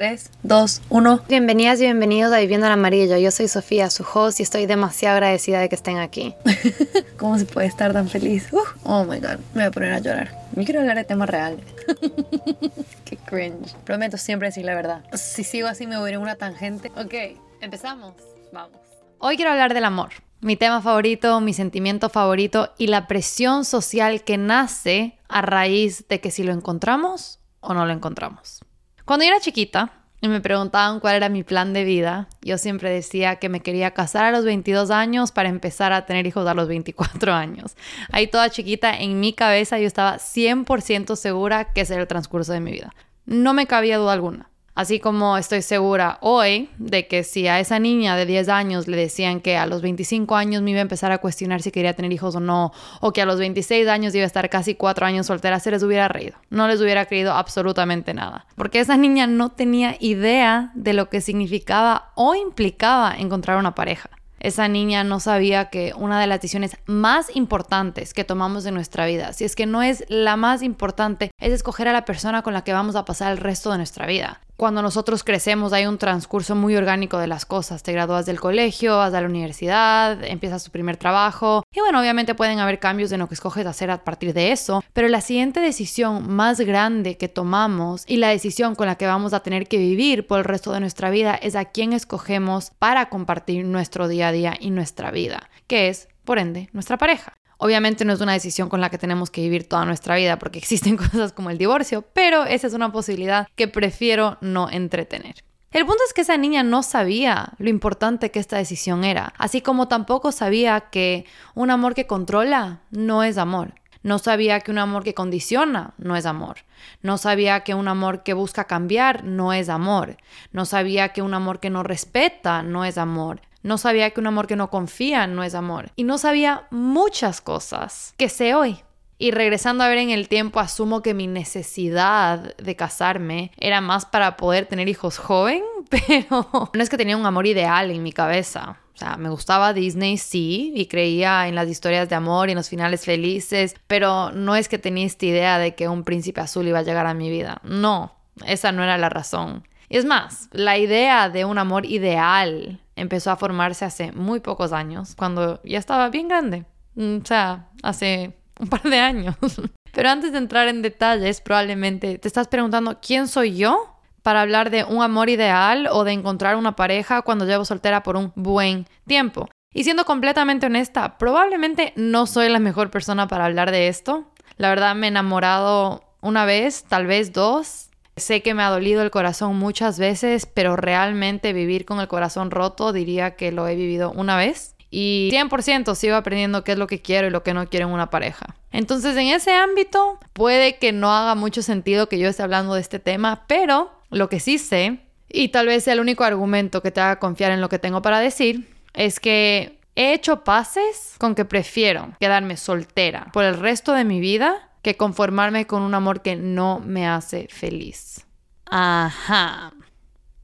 3, 2, 1. Bienvenidas y bienvenidos a Viviendo el Amarillo. Yo soy Sofía, su host, y estoy demasiado agradecida de que estén aquí. ¿Cómo se puede estar tan feliz? oh my god, me voy a poner a llorar. Yo quiero hablar de temas reales. Qué cringe. Prometo siempre decir la verdad. Si sigo así me voy a ir en una tangente. Ok, empezamos. Vamos. Hoy quiero hablar del amor. Mi tema favorito, mi sentimiento favorito y la presión social que nace a raíz de que si lo encontramos o no lo encontramos. Cuando yo era chiquita y me preguntaban cuál era mi plan de vida, yo siempre decía que me quería casar a los 22 años para empezar a tener hijos a los 24 años. Ahí toda chiquita, en mi cabeza yo estaba 100% segura que ese era el transcurso de mi vida. No me cabía duda alguna. Así como estoy segura hoy de que si a esa niña de 10 años le decían que a los 25 años me iba a empezar a cuestionar si quería tener hijos o no, o que a los 26 años iba a estar casi 4 años soltera, se les hubiera reído. No les hubiera creído absolutamente nada. Porque esa niña no tenía idea de lo que significaba o implicaba encontrar una pareja esa niña no sabía que una de las decisiones más importantes que tomamos en nuestra vida, si es que no es la más importante, es escoger a la persona con la que vamos a pasar el resto de nuestra vida cuando nosotros crecemos hay un transcurso muy orgánico de las cosas. Te gradúas del colegio, vas a la universidad, empiezas tu primer trabajo. Y bueno, obviamente pueden haber cambios en lo que escoges hacer a partir de eso. Pero la siguiente decisión más grande que tomamos y la decisión con la que vamos a tener que vivir por el resto de nuestra vida es a quién escogemos para compartir nuestro día día y nuestra vida, que es, por ende, nuestra pareja. Obviamente no es una decisión con la que tenemos que vivir toda nuestra vida porque existen cosas como el divorcio, pero esa es una posibilidad que prefiero no entretener. El punto es que esa niña no sabía lo importante que esta decisión era, así como tampoco sabía que un amor que controla no es amor. No sabía que un amor que condiciona no es amor. No sabía que un amor que busca cambiar no es amor. No sabía que un amor que no respeta no es amor. No sabía que un amor que no confía no es amor. Y no sabía muchas cosas que sé hoy. Y regresando a ver en el tiempo, asumo que mi necesidad de casarme era más para poder tener hijos joven, pero no es que tenía un amor ideal en mi cabeza. O sea, me gustaba Disney, sí, y creía en las historias de amor y en los finales felices, pero no es que tenía esta idea de que un príncipe azul iba a llegar a mi vida. No, esa no era la razón. Es más, la idea de un amor ideal empezó a formarse hace muy pocos años, cuando ya estaba bien grande. Mm, o sea, hace un par de años. Pero antes de entrar en detalles, probablemente te estás preguntando, ¿quién soy yo? para hablar de un amor ideal o de encontrar una pareja cuando llevo soltera por un buen tiempo. Y siendo completamente honesta, probablemente no soy la mejor persona para hablar de esto. La verdad me he enamorado una vez, tal vez dos, Sé que me ha dolido el corazón muchas veces, pero realmente vivir con el corazón roto diría que lo he vivido una vez. Y 100% sigo aprendiendo qué es lo que quiero y lo que no quiero en una pareja. Entonces en ese ámbito puede que no haga mucho sentido que yo esté hablando de este tema, pero lo que sí sé, y tal vez sea el único argumento que te haga confiar en lo que tengo para decir, es que he hecho pases con que prefiero quedarme soltera por el resto de mi vida que conformarme con un amor que no me hace feliz. Ajá.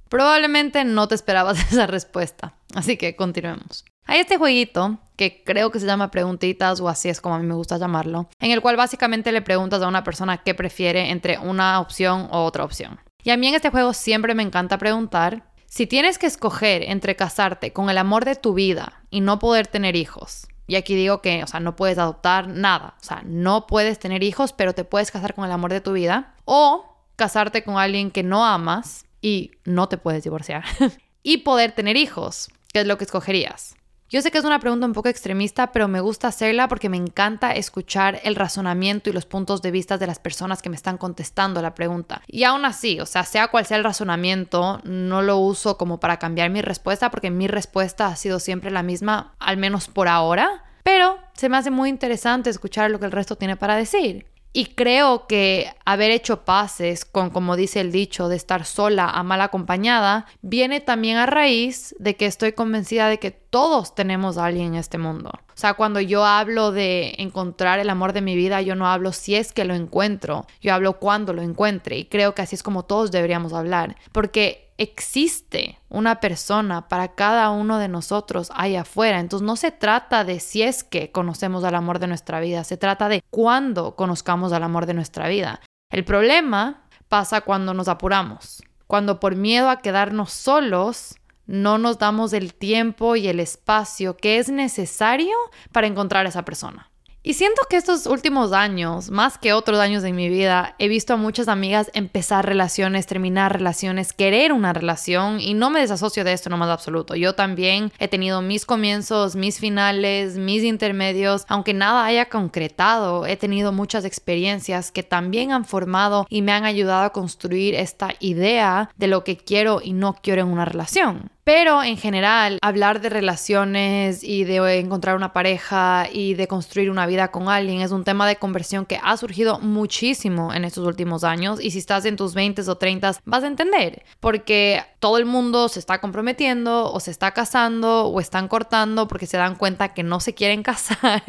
Probablemente no te esperabas esa respuesta, así que continuemos. Hay este jueguito que creo que se llama preguntitas o así es como a mí me gusta llamarlo, en el cual básicamente le preguntas a una persona qué prefiere entre una opción o otra opción. Y a mí en este juego siempre me encanta preguntar si tienes que escoger entre casarte con el amor de tu vida y no poder tener hijos, y aquí digo que, o sea, no puedes adoptar nada. O sea, no puedes tener hijos, pero te puedes casar con el amor de tu vida. O casarte con alguien que no amas y no te puedes divorciar. y poder tener hijos. ¿Qué es lo que escogerías? Yo sé que es una pregunta un poco extremista, pero me gusta hacerla porque me encanta escuchar el razonamiento y los puntos de vista de las personas que me están contestando la pregunta. Y aún así, o sea, sea cual sea el razonamiento, no lo uso como para cambiar mi respuesta porque mi respuesta ha sido siempre la misma, al menos por ahora. Pero se me hace muy interesante escuchar lo que el resto tiene para decir. Y creo que haber hecho pases con, como dice el dicho, de estar sola a mal acompañada, viene también a raíz de que estoy convencida de que todos tenemos a alguien en este mundo. O sea, cuando yo hablo de encontrar el amor de mi vida, yo no hablo si es que lo encuentro, yo hablo cuando lo encuentre. Y creo que así es como todos deberíamos hablar. Porque existe una persona para cada uno de nosotros ahí afuera. Entonces no se trata de si es que conocemos al amor de nuestra vida, se trata de cuándo conozcamos al amor de nuestra vida. El problema pasa cuando nos apuramos. cuando por miedo a quedarnos solos, no nos damos el tiempo y el espacio que es necesario para encontrar a esa persona. Y siento que estos últimos años, más que otros años de mi vida, he visto a muchas amigas empezar relaciones, terminar relaciones, querer una relación y no me desasocio de esto no más absoluto. Yo también he tenido mis comienzos, mis finales, mis intermedios, aunque nada haya concretado, he tenido muchas experiencias que también han formado y me han ayudado a construir esta idea de lo que quiero y no quiero en una relación. Pero en general, hablar de relaciones y de encontrar una pareja y de construir una vida con alguien es un tema de conversión que ha surgido muchísimo en estos últimos años. Y si estás en tus 20 o 30 vas a entender, porque todo el mundo se está comprometiendo o se está casando o están cortando porque se dan cuenta que no se quieren casar.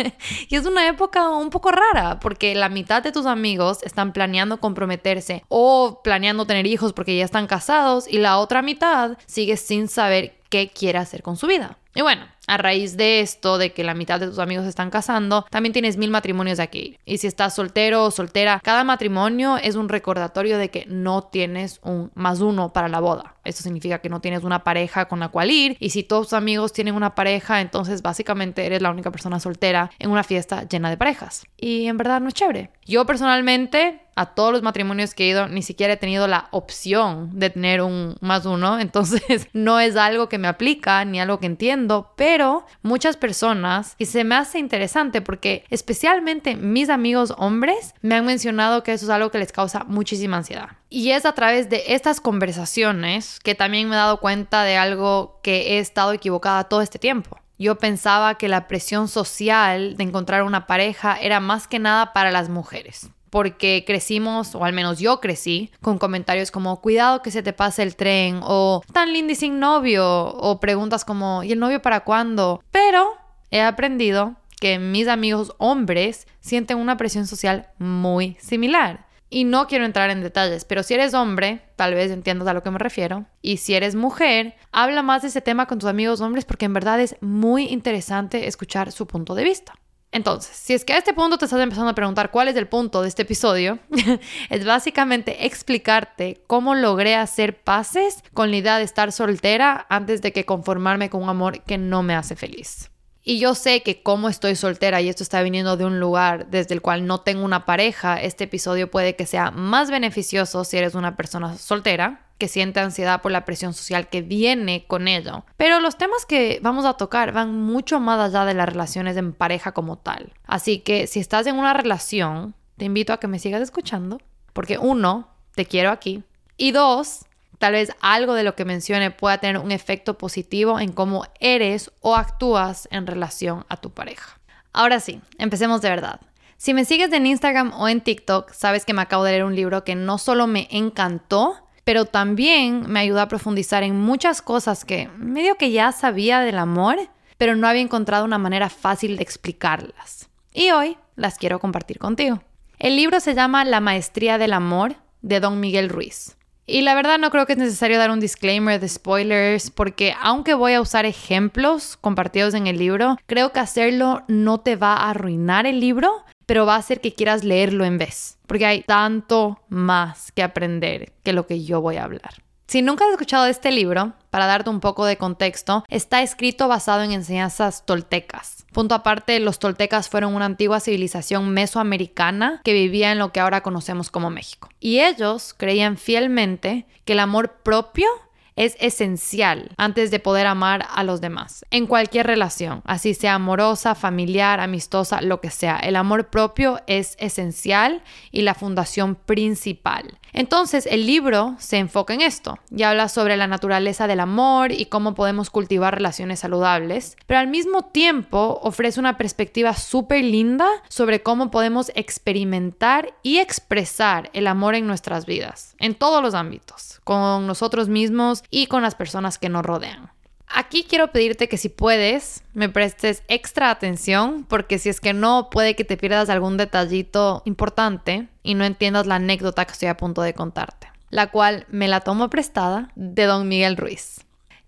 y es una época un poco rara porque la mitad de tus amigos están planeando comprometerse o planeando tener hijos porque ya están casados y la otra mitad sigue sin saber ver qué quiere hacer con su vida. Y bueno, a raíz de esto, de que la mitad de tus amigos están casando, también tienes mil matrimonios de aquí. Y si estás soltero o soltera, cada matrimonio es un recordatorio de que no tienes un más uno para la boda. Esto significa que no tienes una pareja con la cual ir. Y si todos tus amigos tienen una pareja, entonces básicamente eres la única persona soltera en una fiesta llena de parejas. Y en verdad no es chévere. Yo personalmente a todos los matrimonios que he ido ni siquiera he tenido la opción de tener un más uno, entonces no es algo que me aplica ni algo que entiendo, pero muchas personas, y se me hace interesante porque especialmente mis amigos hombres me han mencionado que eso es algo que les causa muchísima ansiedad. Y es a través de estas conversaciones que también me he dado cuenta de algo que he estado equivocada todo este tiempo. Yo pensaba que la presión social de encontrar una pareja era más que nada para las mujeres porque crecimos, o al menos yo crecí, con comentarios como cuidado que se te pase el tren, o tan linda sin novio, o preguntas como ¿y el novio para cuándo? Pero he aprendido que mis amigos hombres sienten una presión social muy similar. Y no quiero entrar en detalles, pero si eres hombre, tal vez entiendas a lo que me refiero. Y si eres mujer, habla más de ese tema con tus amigos hombres porque en verdad es muy interesante escuchar su punto de vista. Entonces, si es que a este punto te estás empezando a preguntar cuál es el punto de este episodio, es básicamente explicarte cómo logré hacer paces con la idea de estar soltera antes de que conformarme con un amor que no me hace feliz. Y yo sé que como estoy soltera y esto está viniendo de un lugar desde el cual no tengo una pareja, este episodio puede que sea más beneficioso si eres una persona soltera, que siente ansiedad por la presión social que viene con ello. Pero los temas que vamos a tocar van mucho más allá de las relaciones en pareja como tal. Así que si estás en una relación, te invito a que me sigas escuchando, porque uno, te quiero aquí, y dos, Tal vez algo de lo que mencione pueda tener un efecto positivo en cómo eres o actúas en relación a tu pareja. Ahora sí, empecemos de verdad. Si me sigues en Instagram o en TikTok, sabes que me acabo de leer un libro que no solo me encantó, pero también me ayudó a profundizar en muchas cosas que medio que ya sabía del amor, pero no había encontrado una manera fácil de explicarlas. Y hoy las quiero compartir contigo. El libro se llama La Maestría del Amor de Don Miguel Ruiz. Y la verdad no creo que es necesario dar un disclaimer de spoilers porque aunque voy a usar ejemplos compartidos en el libro, creo que hacerlo no te va a arruinar el libro, pero va a hacer que quieras leerlo en vez, porque hay tanto más que aprender que lo que yo voy a hablar. Si nunca has escuchado este libro, para darte un poco de contexto, está escrito basado en enseñanzas toltecas. Punto aparte, los toltecas fueron una antigua civilización mesoamericana que vivía en lo que ahora conocemos como México. Y ellos creían fielmente que el amor propio es esencial antes de poder amar a los demás, en cualquier relación, así sea amorosa, familiar, amistosa, lo que sea. El amor propio es esencial y la fundación principal. Entonces el libro se enfoca en esto y habla sobre la naturaleza del amor y cómo podemos cultivar relaciones saludables, pero al mismo tiempo ofrece una perspectiva súper linda sobre cómo podemos experimentar y expresar el amor en nuestras vidas, en todos los ámbitos, con nosotros mismos y con las personas que nos rodean. Aquí quiero pedirte que si puedes, me prestes extra atención, porque si es que no, puede que te pierdas algún detallito importante y no entiendas la anécdota que estoy a punto de contarte, la cual me la tomo prestada de don Miguel Ruiz.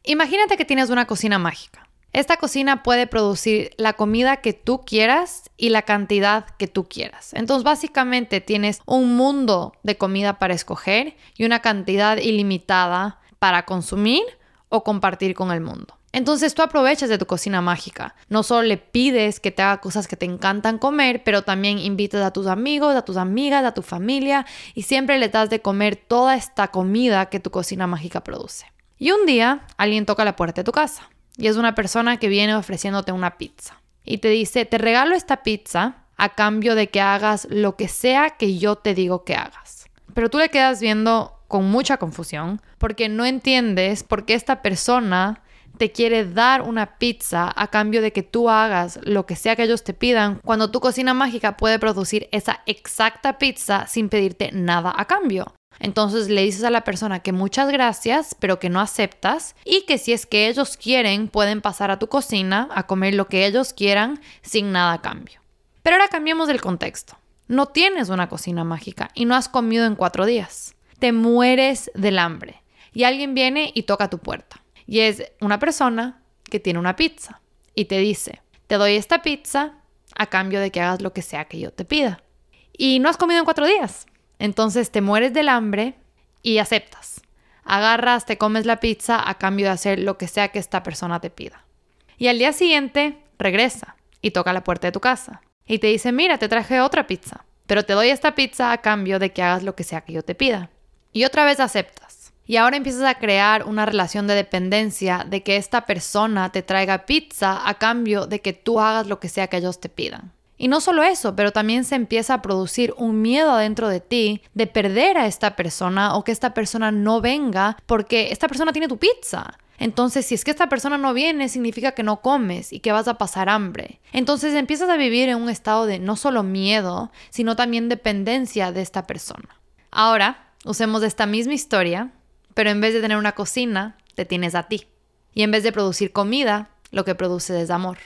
Imagínate que tienes una cocina mágica Esta cocina puede producir la comida que tú quieras y la cantidad que tú quieras. Entonces básicamente tienes un mundo de comida para escoger y una cantidad ilimitada para consumir o compartir con el mundo. Entonces tú aprovechas de tu cocina mágica. No solo le pides que te haga cosas que te encantan comer, pero también invitas a tus amigos, a tus amigas, a tu familia y siempre le das de comer toda esta comida que tu cocina mágica produce. Y un día alguien toca la puerta de tu casa y es una persona que viene ofreciéndote una pizza y te dice, te regalo esta pizza a cambio de que hagas lo que sea que yo te digo que hagas. Pero tú le quedas viendo con mucha confusión porque no entiendes por qué esta persona te quiere dar una pizza a cambio de que tú hagas lo que sea que ellos te pidan, cuando tu cocina mágica puede producir esa exacta pizza sin pedirte nada a cambio. Entonces le dices a la persona que muchas gracias, pero que no aceptas y que si es que ellos quieren pueden pasar a tu cocina a comer lo que ellos quieran sin nada a cambio. Pero ahora cambiemos el contexto. No tienes una cocina mágica y no has comido en cuatro días. Te mueres del hambre y alguien viene y toca tu puerta. Y es una persona que tiene una pizza y te dice, te doy esta pizza a cambio de que hagas lo que sea que yo te pida. Y no has comido en cuatro días. Entonces te mueres del hambre y aceptas. Agarras, te comes la pizza a cambio de hacer lo que sea que esta persona te pida. Y al día siguiente regresa y toca la puerta de tu casa. Y te dice, mira, te traje otra pizza, pero te doy esta pizza a cambio de que hagas lo que sea que yo te pida. Y otra vez aceptas. Y ahora empiezas a crear una relación de dependencia de que esta persona te traiga pizza a cambio de que tú hagas lo que sea que ellos te pidan. Y no solo eso, pero también se empieza a producir un miedo adentro de ti de perder a esta persona o que esta persona no venga porque esta persona tiene tu pizza. Entonces, si es que esta persona no viene, significa que no comes y que vas a pasar hambre. Entonces empiezas a vivir en un estado de no solo miedo, sino también dependencia de esta persona. Ahora, usemos esta misma historia, pero en vez de tener una cocina, te tienes a ti. Y en vez de producir comida, lo que produce es amor.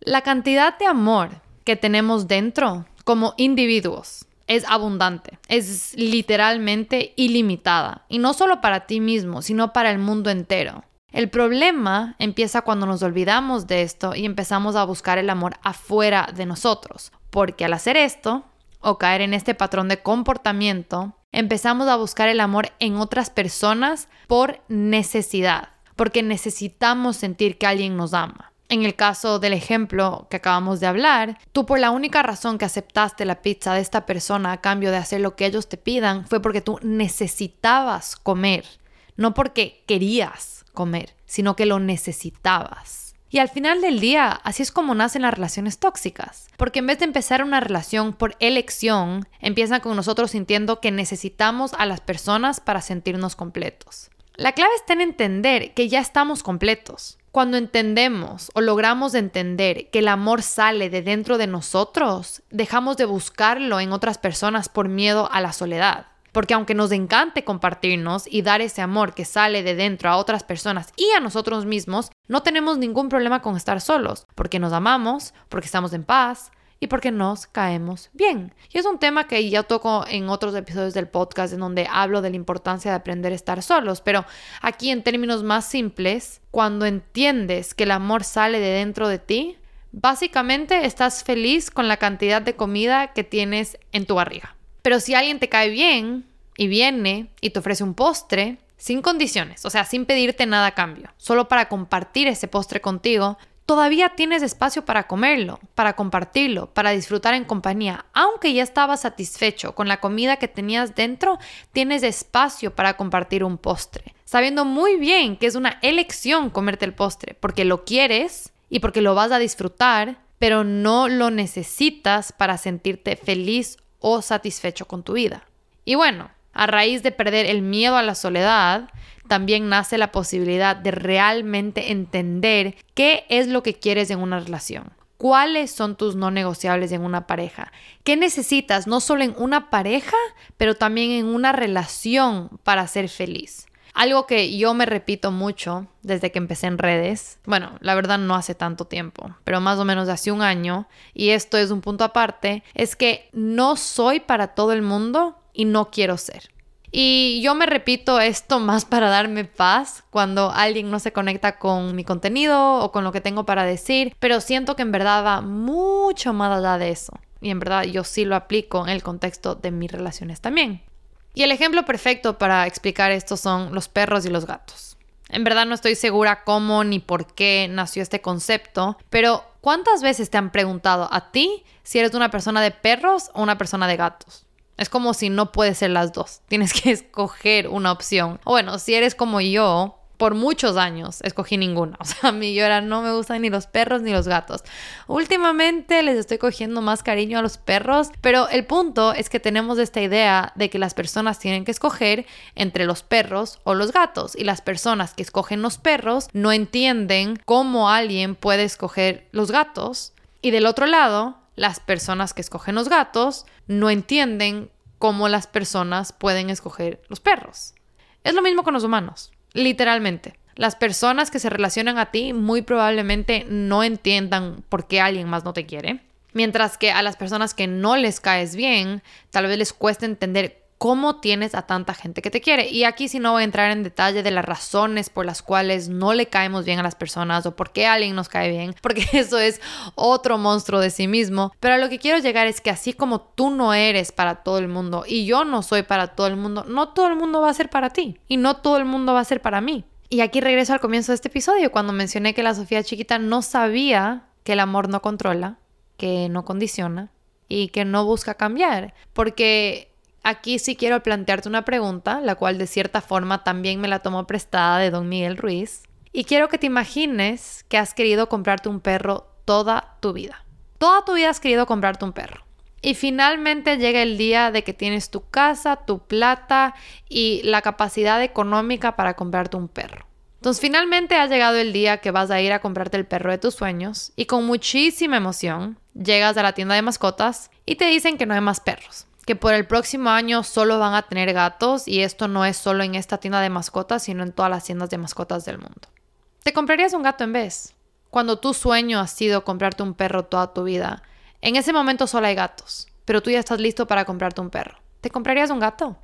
La cantidad de amor que tenemos dentro como individuos es abundante, es literalmente ilimitada. Y no solo para ti mismo, sino para el mundo entero. El problema empieza cuando nos olvidamos de esto y empezamos a buscar el amor afuera de nosotros. Porque al hacer esto, o caer en este patrón de comportamiento, empezamos a buscar el amor en otras personas por necesidad. Porque necesitamos sentir que alguien nos ama. En el caso del ejemplo que acabamos de hablar, tú por la única razón que aceptaste la pizza de esta persona a cambio de hacer lo que ellos te pidan fue porque tú necesitabas comer, no porque querías comer, sino que lo necesitabas. Y al final del día, así es como nacen las relaciones tóxicas. Porque en vez de empezar una relación por elección, empiezan con nosotros sintiendo que necesitamos a las personas para sentirnos completos. La clave está en entender que ya estamos completos. Cuando entendemos o logramos entender que el amor sale de dentro de nosotros, dejamos de buscarlo en otras personas por miedo a la soledad. Porque aunque nos encante compartirnos y dar ese amor que sale de dentro a otras personas y a nosotros mismos, no tenemos ningún problema con estar solos, porque nos amamos, porque estamos en paz, y porque nos caemos bien. Y es un tema que ya toco en otros episodios del podcast en donde hablo de la importancia de aprender a estar solos, pero aquí en términos más simples, cuando entiendes que el amor sale de dentro de ti, básicamente estás feliz con la cantidad de comida que tienes en tu barriga. Pero si alguien te cae bien y viene y te ofrece un postre, sin condiciones, o sea, sin pedirte nada a cambio, solo para compartir ese postre contigo, todavía tienes espacio para comerlo, para compartirlo, para disfrutar en compañía. Aunque ya estabas satisfecho con la comida que tenías dentro, tienes espacio para compartir un postre, sabiendo muy bien que es una elección comerte el postre, porque lo quieres y porque lo vas a disfrutar, pero no lo necesitas para sentirte feliz o satisfecho con tu vida. Y bueno, a raíz de perder el miedo a la soledad, también nace la posibilidad de realmente entender qué es lo que quieres en una relación. ¿Cuáles son tus no negociables en una pareja? ¿Qué necesitas no solo en una pareja, pero también en una relación para ser feliz? Algo que yo me repito mucho desde que empecé en redes, bueno, la verdad no hace tanto tiempo, pero más o menos hace un año, y esto es un punto aparte, es que no soy para todo el mundo y no quiero ser. Y yo me repito esto más para darme paz cuando alguien no se conecta con mi contenido o con lo que tengo para decir, pero siento que en verdad va mucho más allá de eso. Y en verdad yo sí lo aplico en el contexto de mis relaciones también. Y el ejemplo perfecto para explicar esto son los perros y los gatos. En verdad no estoy segura cómo ni por qué nació este concepto, pero ¿cuántas veces te han preguntado a ti si eres una persona de perros o una persona de gatos? Es como si no puedes ser las dos. Tienes que escoger una opción. O bueno, si eres como yo, por muchos años escogí ninguna. O sea, a mí yo no me gustan ni los perros ni los gatos. Últimamente les estoy cogiendo más cariño a los perros, pero el punto es que tenemos esta idea de que las personas tienen que escoger entre los perros o los gatos y las personas que escogen los perros no entienden cómo alguien puede escoger los gatos y del otro lado, las personas que escogen los gatos no entienden cómo las personas pueden escoger los perros. Es lo mismo con los humanos. Literalmente. Las personas que se relacionan a ti muy probablemente no entiendan por qué alguien más no te quiere. Mientras que a las personas que no les caes bien, tal vez les cueste entender cómo tienes a tanta gente que te quiere. Y aquí sí no voy a entrar en detalle de las razones por las cuales no le caemos bien a las personas o por qué alguien nos cae bien, porque eso es otro monstruo de sí mismo. Pero a lo que quiero llegar es que así como tú no eres para todo el mundo y yo no soy para todo el mundo, no todo el mundo va a ser para ti y no todo el mundo va a ser para mí. Y aquí regreso al comienzo de este episodio, cuando mencioné que la Sofía chiquita no sabía que el amor no controla, que no condiciona y que no busca cambiar. Porque Aquí sí quiero plantearte una pregunta, la cual de cierta forma también me la tomo prestada de don Miguel Ruiz. Y quiero que te imagines que has querido comprarte un perro toda tu vida. Toda tu vida has querido comprarte un perro. Y finalmente llega el día de que tienes tu casa, tu plata y la capacidad económica para comprarte un perro. Entonces finalmente ha llegado el día que vas a ir a comprarte el perro de tus sueños y con muchísima emoción llegas a la tienda de mascotas y te dicen que no hay más perros que por el próximo año solo van a tener gatos y esto no es solo en esta tienda de mascotas, sino en todas las tiendas de mascotas del mundo. ¿Te comprarías un gato en vez? Cuando tu sueño ha sido comprarte un perro toda tu vida, en ese momento solo hay gatos, pero tú ya estás listo para comprarte un perro. ¿Te comprarías un gato?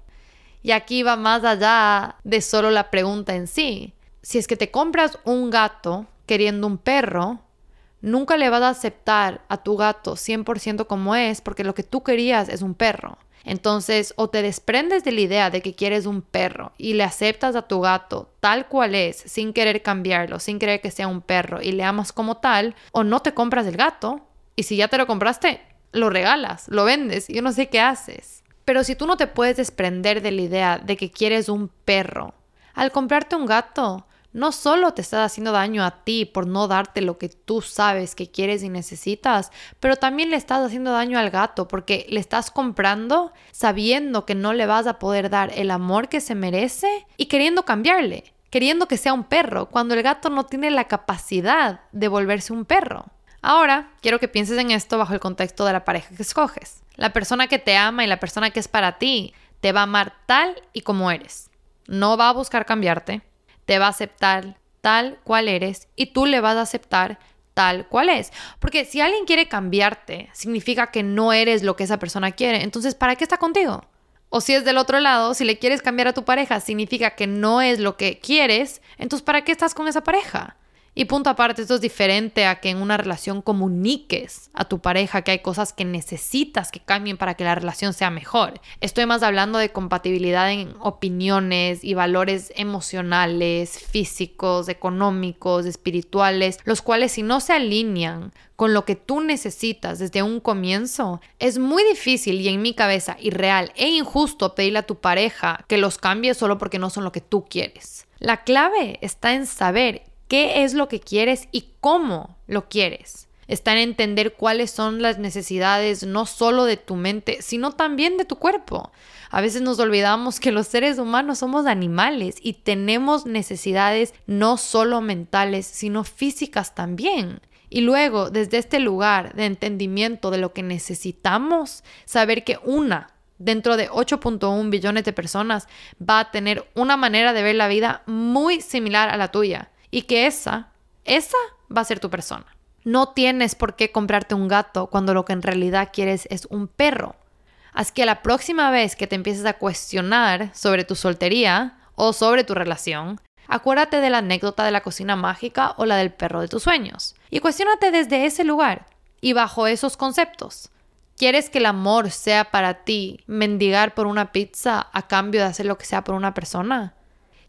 Y aquí va más allá de solo la pregunta en sí. Si es que te compras un gato queriendo un perro, nunca le vas a aceptar a tu gato 100% como es porque lo que tú querías es un perro. Entonces, o te desprendes de la idea de que quieres un perro y le aceptas a tu gato tal cual es, sin querer cambiarlo, sin querer que sea un perro y le amas como tal, o no te compras el gato y si ya te lo compraste, lo regalas, lo vendes, yo no sé qué haces. Pero si tú no te puedes desprender de la idea de que quieres un perro, al comprarte un gato, no solo te estás haciendo daño a ti por no darte lo que tú sabes que quieres y necesitas, pero también le estás haciendo daño al gato porque le estás comprando sabiendo que no le vas a poder dar el amor que se merece y queriendo cambiarle, queriendo que sea un perro, cuando el gato no tiene la capacidad de volverse un perro. Ahora, quiero que pienses en esto bajo el contexto de la pareja que escoges. La persona que te ama y la persona que es para ti te va a amar tal y como eres. No va a buscar cambiarte, te va a aceptar tal cual eres y tú le vas a aceptar tal cual es. Porque si alguien quiere cambiarte, significa que no eres lo que esa persona quiere. Entonces, ¿para qué está contigo? O si es del otro lado, si le quieres cambiar a tu pareja, significa que no es lo que quieres. Entonces, ¿para qué estás con esa pareja? Y punto aparte, esto es diferente a que en una relación comuniques a tu pareja que hay cosas que necesitas que cambien para que la relación sea mejor. Estoy más hablando de compatibilidad en opiniones y valores emocionales, físicos, económicos, espirituales, los cuales si no se alinean con lo que tú necesitas desde un comienzo, es muy difícil y en mi cabeza irreal e injusto pedirle a tu pareja que los cambie solo porque no son lo que tú quieres. La clave está en saber qué es lo que quieres y cómo lo quieres. Está en entender cuáles son las necesidades no solo de tu mente, sino también de tu cuerpo. A veces nos olvidamos que los seres humanos somos animales y tenemos necesidades no solo mentales, sino físicas también. Y luego, desde este lugar de entendimiento de lo que necesitamos, saber que una dentro de 8.1 billones de personas va a tener una manera de ver la vida muy similar a la tuya y que esa, esa va a ser tu persona. No tienes por qué comprarte un gato cuando lo que en realidad quieres es un perro. Así que la próxima vez que te empieces a cuestionar sobre tu soltería o sobre tu relación, acuérdate de la anécdota de la cocina mágica o la del perro de tus sueños. Y cuestionate desde ese lugar y bajo esos conceptos. ¿Quieres que el amor sea para ti mendigar por una pizza a cambio de hacer lo que sea por una persona?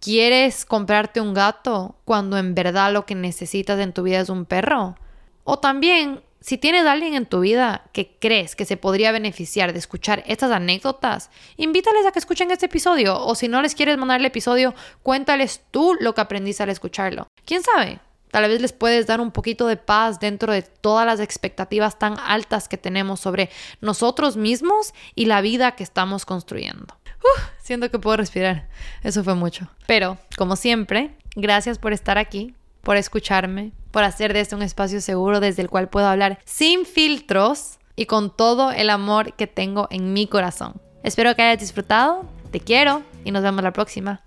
¿Quieres comprarte un gato cuando en verdad lo que necesitas en tu vida es un perro? O también, si tienes a alguien en tu vida que crees que se podría beneficiar de escuchar estas anécdotas, invítales a que escuchen este episodio. O si no les quieres mandar el episodio, cuéntales tú lo que aprendiste al escucharlo. ¿Quién sabe? Tal vez les puedes dar un poquito de paz dentro de todas las expectativas tan altas que tenemos sobre nosotros mismos y la vida que estamos construyendo. Siento que puedo respirar. Eso fue mucho. Pero, como siempre, gracias por estar aquí, por escucharme, por hacer de esto un espacio seguro desde el cual puedo hablar sin filtros y con todo el amor que tengo en mi corazón. Espero que hayas disfrutado, te quiero y nos vemos la próxima.